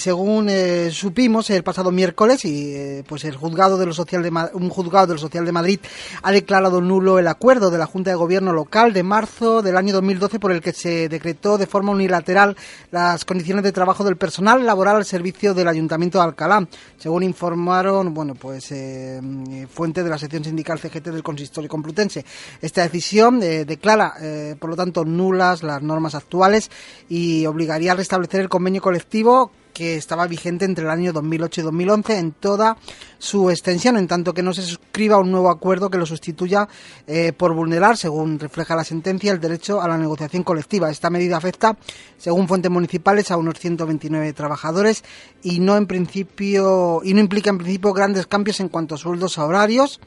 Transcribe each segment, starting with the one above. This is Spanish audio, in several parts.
Según eh, supimos el pasado miércoles, y eh, pues el juzgado de lo social de un juzgado de lo social de Madrid ha declarado nulo el acuerdo de la Junta de Gobierno local de marzo del año 2012 por el que se decretó de forma unilateral las condiciones de trabajo del personal laboral al servicio del Ayuntamiento de Alcalá, según informaron, bueno, pues eh, fuente de la sección sindical CGT del Consistorio Complutense. Esta decisión declara, por lo tanto, nulas las normas actuales y obligaría a restablecer el convenio colectivo que estaba vigente entre el año 2008 y 2011 en toda su extensión, en tanto que no se suscriba un nuevo acuerdo que lo sustituya eh, por vulnerar, según refleja la sentencia, el derecho a la negociación colectiva. Esta medida afecta, según fuentes municipales, a unos 129 trabajadores y no en principio y no implica en principio grandes cambios en cuanto a sueldos a horarios.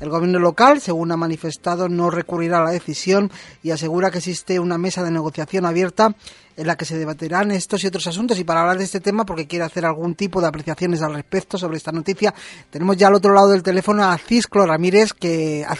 El gobierno local, según ha manifestado, no recurrirá a la decisión y asegura que existe una mesa de negociación abierta en la que se debatirán estos y otros asuntos. Y para hablar de este tema, porque quiere hacer algún tipo de apreciaciones al respecto sobre esta noticia, tenemos ya al otro lado del teléfono a Cisclo Ramírez, que a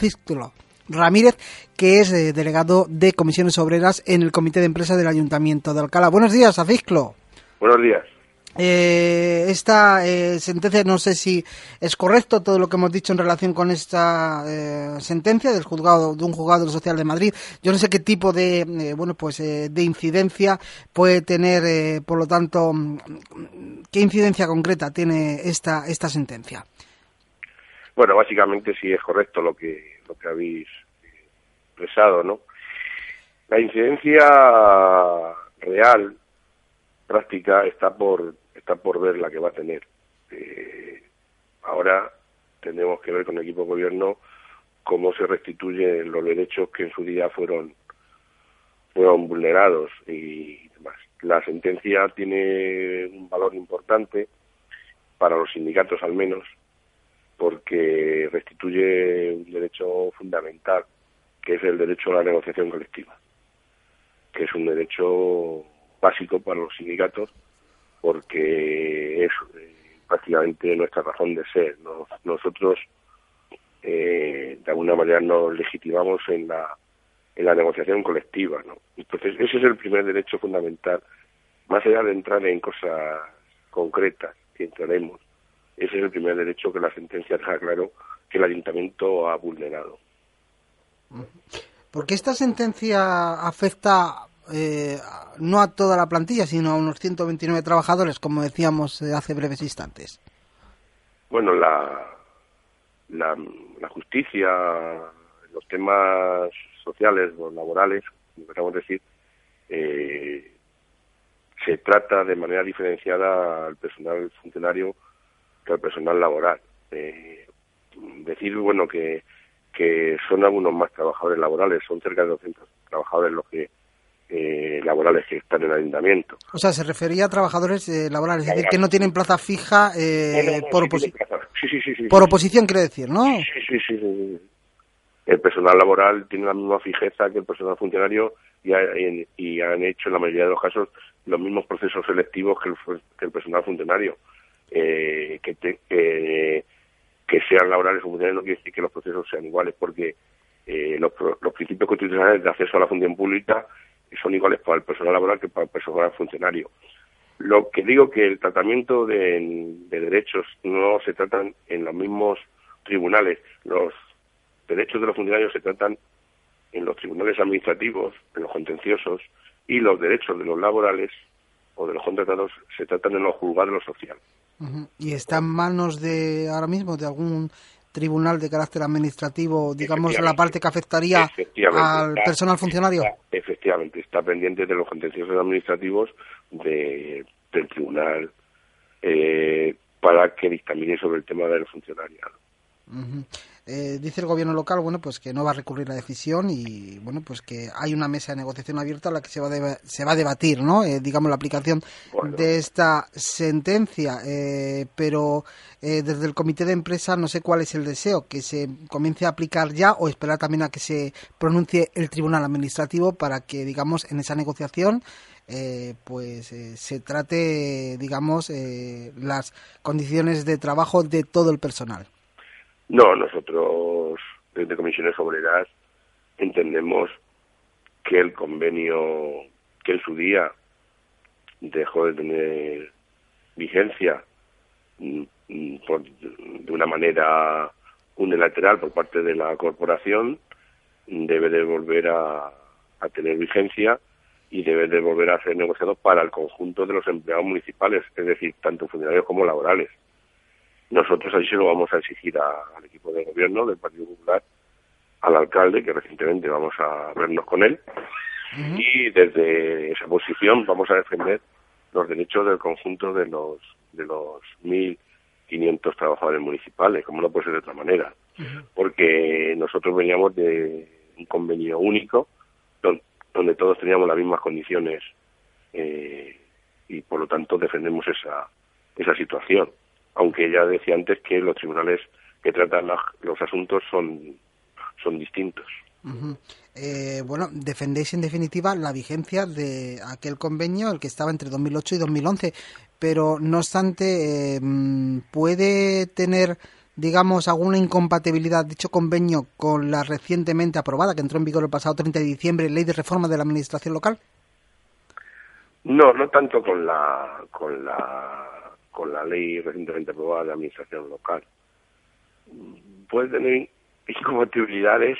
Ramírez, que es eh, delegado de comisiones obreras en el Comité de Empresa del Ayuntamiento de Alcalá. Buenos días, Acisclo. Buenos días. Eh, esta eh, sentencia, no sé si es correcto todo lo que hemos dicho en relación con esta eh, sentencia del juzgado de un juzgado social de Madrid. Yo no sé qué tipo de eh, bueno pues de incidencia puede tener, por lo tanto, qué incidencia concreta tiene esta esta sentencia. Bueno, básicamente sí es correcto lo que lo que habéis expresado, ¿no? La incidencia real práctica está por está por ver la que va a tener. Eh, ahora tenemos que ver con el equipo de gobierno cómo se restituyen los derechos que en su día fueron fueron vulnerados y demás. La sentencia tiene un valor importante para los sindicatos al menos porque restituye un derecho fundamental que es el derecho a la negociación colectiva que es un derecho básico para los sindicatos porque es eh, prácticamente nuestra razón de ser. nosotros, eh, de alguna manera, nos legitimamos en la, en la negociación colectiva. ¿no? Entonces, ese es el primer derecho fundamental. Más allá de entrar en cosas concretas, que entraremos, ese es el primer derecho que la sentencia deja claro que el ayuntamiento ha vulnerado. ¿Por qué esta sentencia afecta eh, no a toda la plantilla, sino a unos 129 trabajadores, como decíamos eh, hace breves instantes? Bueno, la, la, justicia, los temas sociales o laborales, como decir, eh, se trata de manera diferenciada al personal funcionario que al personal laboral. Eh, decir, bueno, que, que son algunos más trabajadores laborales, son cerca de 200 trabajadores los que laborales que están en el ayuntamiento. O sea, se refería a trabajadores eh, laborales, es decir, que no tienen plaza fija eh, por, oposición. por oposición, quiere decir, ¿no? Sí, sí, sí, El personal laboral tiene la misma fijeza que el personal funcionario y, y, han hecho en la mayoría de los casos los mismos procesos selectivos que el, que el personal funcionario. que, que sean laborales o funcionarios no quiere decir que los procesos sean iguales, porque los, los principios constitucionales de acceso a la función pública son iguales para el personal laboral que para el personal funcionario. Lo que digo que el tratamiento de, derechos no se tratan en los mismos tribunales. Los derechos de los funcionarios se tratan en los tribunales administrativos, en los contenciosos, y los derechos de los laborales o de los contratados se tratan en los juzgados de lo social. ¿Y está en manos de ahora mismo de algún tribunal de carácter administrativo, digamos, la parte que afectaría al personal funcionario? efectivamente, está pendiente de los contenciosos administrativos de, del tribunal eh, para que dictamine sobre el tema del funcionariado. Eh, dice el gobierno local, bueno, pues que no va a recurrir la decisión y, bueno, pues que hay una mesa de negociación abierta a la que se va a, se va a debatir, ¿no? Eh, digamos, la aplicación de esta sentencia. Eh, pero desde el comité de empresa no sé cuál es el deseo, que se comience a aplicar ya o esperar también a que se pronuncie el tribunal administrativo para que, digamos, en esa negociación pues se trate, digamos, las condiciones de trabajo de todo el personal. No, nosotros desde Comisiones Obreras entendemos que el convenio que en su día dejó de tener vigencia mm, mm, de una manera unilateral por parte de la corporación debe de volver a, tener vigencia y debe de volver a ser negociado para el conjunto de los empleados municipales, es decir, tanto funcionarios como laborales. Nosotros ahí se lo vamos a exigir al equipo de gobierno del Partido Popular, al alcalde, que recientemente vamos a vernos con él, y desde esa posición vamos a defender los derechos del conjunto de los de los 1.500 trabajadores municipales, como no puede ser de otra manera, porque nosotros veníamos de un convenio único donde, todos teníamos las mismas condiciones eh, y por lo tanto defendemos esa esa situación, aunque ya decía antes que los tribunales que tratan los asuntos son son distintos. Eh, bueno, defendéis en definitiva la vigencia de aquel convenio, el que estaba entre 2008 y 2011, pero no obstante, eh, ¿puede tener, digamos, alguna incompatibilidad dicho convenio con la recientemente aprobada, que entró en vigor el pasado 30 de diciembre, ley de reforma de la administración local? No, no tanto con la, con la, con la ley recientemente aprobada de administración local. Puede tener incompatibilidades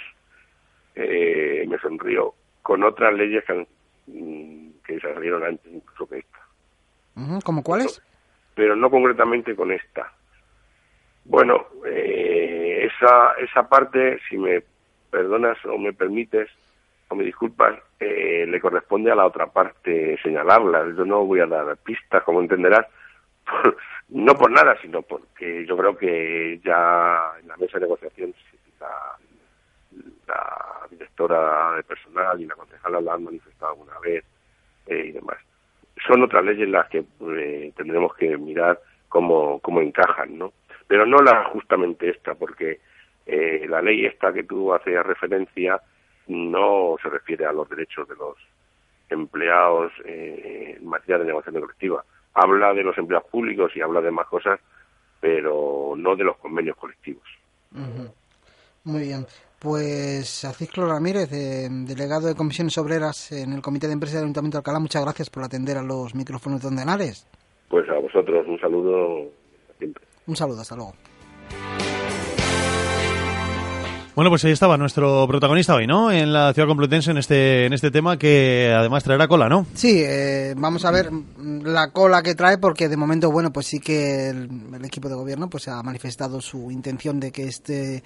eh, me sonrió con otras leyes que, mm, que salieron antes incluso que esta. ¿Como cuáles? Pero no concretamente con esta. Bueno, eh, esa, esa parte, si me perdonas o me permites o me disculpas, eh, le corresponde a la otra parte señalarla. Yo no voy a dar pistas, como entenderás, no por nada, sino porque yo creo que ya en la mesa de negociación la, directora de personal y la concejala la han manifestado alguna vez eh, y demás. Son otras leyes las que eh, tendremos que mirar cómo, cómo encajan, ¿no? Pero no la justamente esta, porque eh, la ley esta que tú hacías referencia no se refiere a los derechos de los empleados en materia de negociación colectiva. Habla de los empleados públicos y habla de más cosas, pero no de los convenios colectivos. Muy bien. Pues Acisclo Ramírez, delegado de Comisiones Obreras en el Comité de Empresa del Ayuntamiento de Alcalá, muchas gracias por atender a los micrófonos de Ondenares. Pues a vosotros un saludo siempre. Un saludo, hasta luego. Bueno, pues ahí estaba nuestro protagonista hoy, ¿no? En la ciudad complutense en este en este tema que además traerá cola, ¿no? Sí, eh, vamos a ver la cola que trae porque de momento, bueno, pues sí que el, equipo de gobierno pues ha manifestado su intención de que este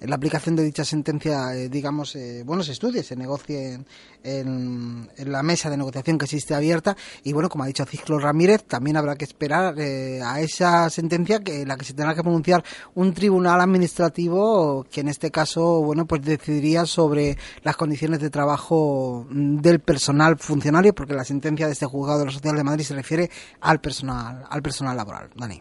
la aplicación de dicha sentencia, eh, digamos, eh, bueno, se estudie, se negocie en, la mesa de negociación que existe abierta y bueno, como ha dicho Ciclo Ramírez, también habrá que esperar a esa sentencia que la que se tendrá que pronunciar un tribunal administrativo que en este caso bueno, pues decidiría sobre las condiciones de trabajo del personal funcionario, porque la sentencia de este juzgado de la Sociedad de Madrid se refiere al personal, al personal laboral. Dani.